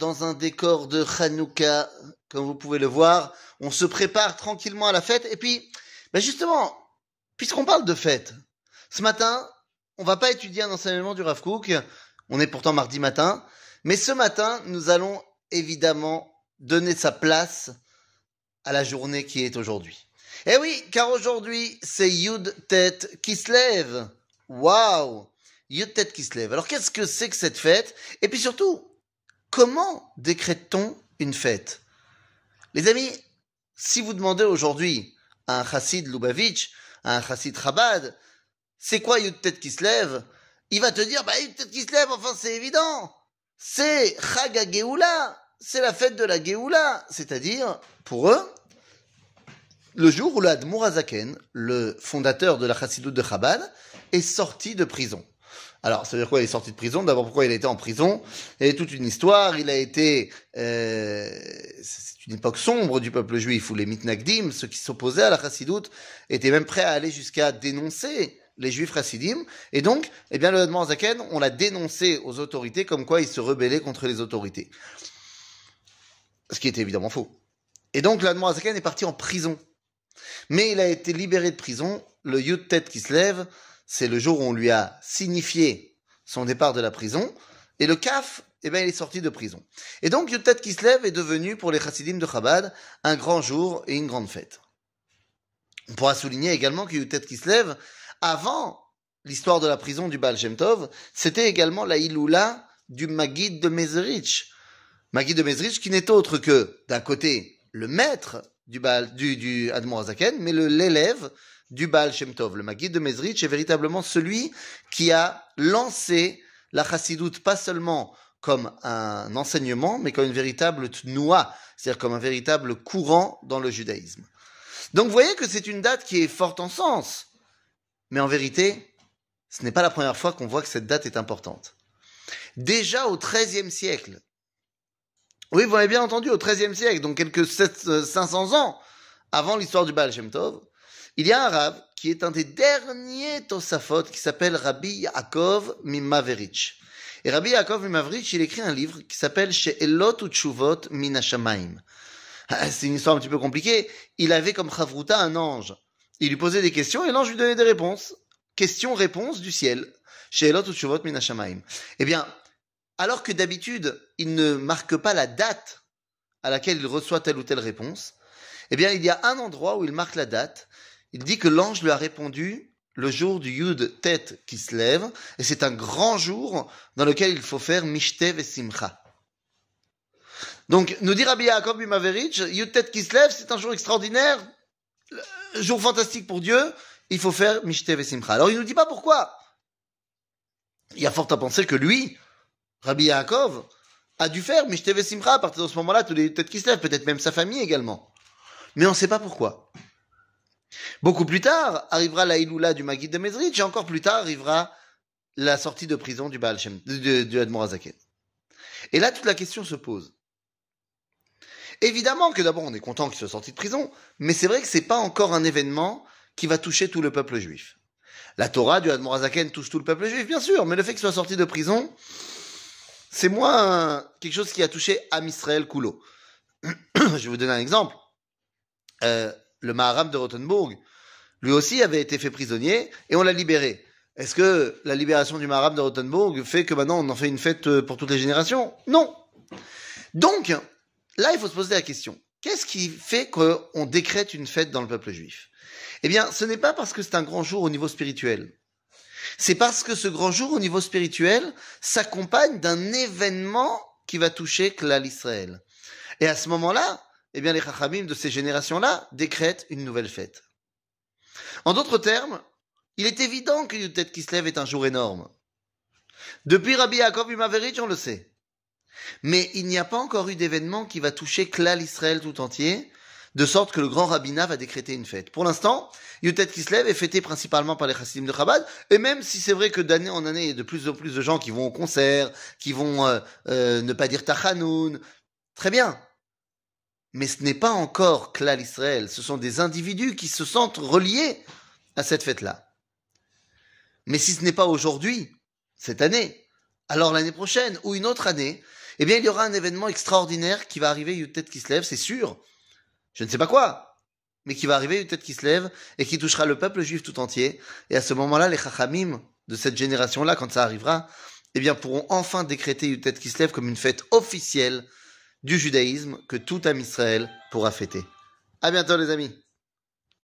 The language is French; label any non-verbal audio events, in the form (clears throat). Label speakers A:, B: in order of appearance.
A: dans un décor de Hanouka, comme vous pouvez le voir. On se prépare tranquillement à la fête. Et puis, ben justement, puisqu'on parle de fête, ce matin, on va pas étudier un enseignement du Rav Kook. On est pourtant mardi matin. Mais ce matin, nous allons évidemment donner sa place à la journée qui est aujourd'hui. Eh oui, car aujourd'hui, c'est Yud Tet qui se lève. Waouh Yud Tet qui se lève. Alors qu'est-ce que c'est que cette fête? Et puis surtout, comment décrète-t-on une fête? Les amis, si vous demandez aujourd'hui à un chassid Lubavitch, à un chassid Chabad, c'est quoi Yud Tet qui se lève? Il va te dire, bah Yud Tet qui se lève, enfin c'est évident. C'est Chag Geoula, c'est la fête de la Geoula, c'est-à-dire, pour eux, le jour où l'Admour Azaken, le fondateur de la Chassidut de Chabad, est sorti de prison. Alors, ça veut dire quoi Il est sorti de prison? D'abord, pourquoi il a été en prison? A toute une histoire. Il a été... Euh, c'est une époque sombre du peuple juif où les mitnagdim, ceux qui s'opposaient à la Chassidut, étaient même prêts à aller jusqu'à dénoncer les juifs chassidim. Et donc, eh bien, le Azaken, on l'a dénoncé aux autorités comme quoi il se rebellait contre les autorités. Ce qui était évidemment faux. Et donc, l'Admour Azaken est parti en prison. Mais il a été libéré de prison. Le Yud Tête qui se lève, c'est le jour où on lui a signifié son départ de la prison. Et le Kaf, eh bien, il est sorti de prison. Et donc, se lève est devenu, pour les chassidim de Chabad, un grand jour et une grande fête. On pourra souligner également que se lève, avant l'histoire de la prison du Baal Shem Tov, c'était également la Iloula du Magid de Mezrich. Magid de Mezrich qui n'est autre que, d'un côté, le maître du, Baal, du, du Azaken, mais l'élève du Baal Shem Tov. Le Magid de Mezrich est véritablement celui qui a lancé la chassidoute pas seulement comme un enseignement, mais comme une véritable tnoua, c'est-à-dire comme un véritable courant dans le judaïsme. Donc vous voyez que c'est une date qui est forte en sens, mais en vérité, ce n'est pas la première fois qu'on voit que cette date est importante. Déjà au XIIIe siècle, oui, vous avez bien entendu, au XIIIe siècle, donc quelques 7, 500 ans avant l'histoire du Baal Shem Tov, il y a un rave qui est un des derniers Tosafot qui s'appelle Rabbi Yaakov Mimaverich. Et Rabbi Yaakov Mimaverich, il écrit un livre qui s'appelle She'elot Utshuvot Minashamaim. C'est une histoire un petit peu compliquée. Il avait comme Chavruta un ange. Il lui posait des questions et l'ange lui donnait des réponses. Questions-réponses du ciel. She'elot Utshuvot Minashamaim. Eh bien, alors que d'habitude, il ne marque pas la date à laquelle il reçoit telle ou telle réponse, eh bien, il y a un endroit où il marque la date. Il dit que l'ange lui a répondu le jour du Yud tête qui se lève, et c'est un grand jour dans lequel il faut faire Mishtev et Simcha. Donc, nous dit Rabbi Yaakov Bimaverich, Yud tête qui se lève, c'est un jour extraordinaire, jour fantastique pour Dieu, il faut faire Mishtev et Simcha. Alors, il nous dit pas pourquoi. Il y a fort à penser que lui, Rabbi Yaakov a dû faire Mishteve Simcha à partir de ce moment-là, tous les têtes qui se lèvent, peut-être même sa famille également. Mais on ne sait pas pourquoi. Beaucoup plus tard arrivera la Iloula du Magid de Mezrich, et encore plus tard arrivera la sortie de prison du Baal Shem, du, du Admorazaken. Et là, toute la question se pose. Évidemment que d'abord, on est content qu'il soit sorti de prison, mais c'est vrai que c'est pas encore un événement qui va toucher tout le peuple juif. La Torah du Admorazaken touche tout le peuple juif, bien sûr, mais le fait qu'il soit sorti de prison, c'est moins quelque chose qui a touché Am Israël Kulo. (clears throat) Je vais vous donner un exemple. Euh, le Maharam de Rothenburg, lui aussi avait été fait prisonnier et on l'a libéré. Est-ce que la libération du Maharam de Rothenburg fait que maintenant on en fait une fête euh, pour toutes les générations? Non. Donc, là, il faut se poser la question. Qu'est-ce qui fait qu'on décrète une fête dans le peuple juif? Eh bien, ce n'est pas parce que c'est un grand jour au niveau spirituel. C'est parce que ce grand jour au niveau spirituel s'accompagne d'un événement qui va toucher Klal Israël. Et à ce moment-là, eh bien, les Chachamim de ces générations-là décrètent une nouvelle fête. En d'autres termes, il est évident que Yutet Kislev est un jour énorme. Depuis Rabbi Yaakov Imaverich, on le sait. Mais il n'y a pas encore eu d'événement qui va toucher Klal Israël tout entier, de sorte que le grand rabbinat va décréter une fête. Pour l'instant, Yutet Kislev est fêté principalement par les chassidim de Chabad, et même si c'est vrai que d'année en année, il y a de plus en plus de gens qui vont au concert, qui vont euh, euh, ne pas dire Tachanoun, très bien. Mais ce n'est pas encore Klal Israël, ce sont des individus qui se sentent reliés à cette fête-là. Mais si ce n'est pas aujourd'hui, cette année, alors l'année prochaine ou une autre année, eh bien, il y aura un événement extraordinaire qui va arriver, se lève, c'est sûr. Je ne sais pas quoi, mais qui va arriver, Yutet qui se lève, et qui touchera le peuple juif tout entier. Et à ce moment-là, les chachamim de cette génération-là, quand ça arrivera, eh bien, pourront enfin décréter Yutet qui se lève comme une fête officielle du judaïsme que tout âme Israël pourra fêter. À bientôt, les amis.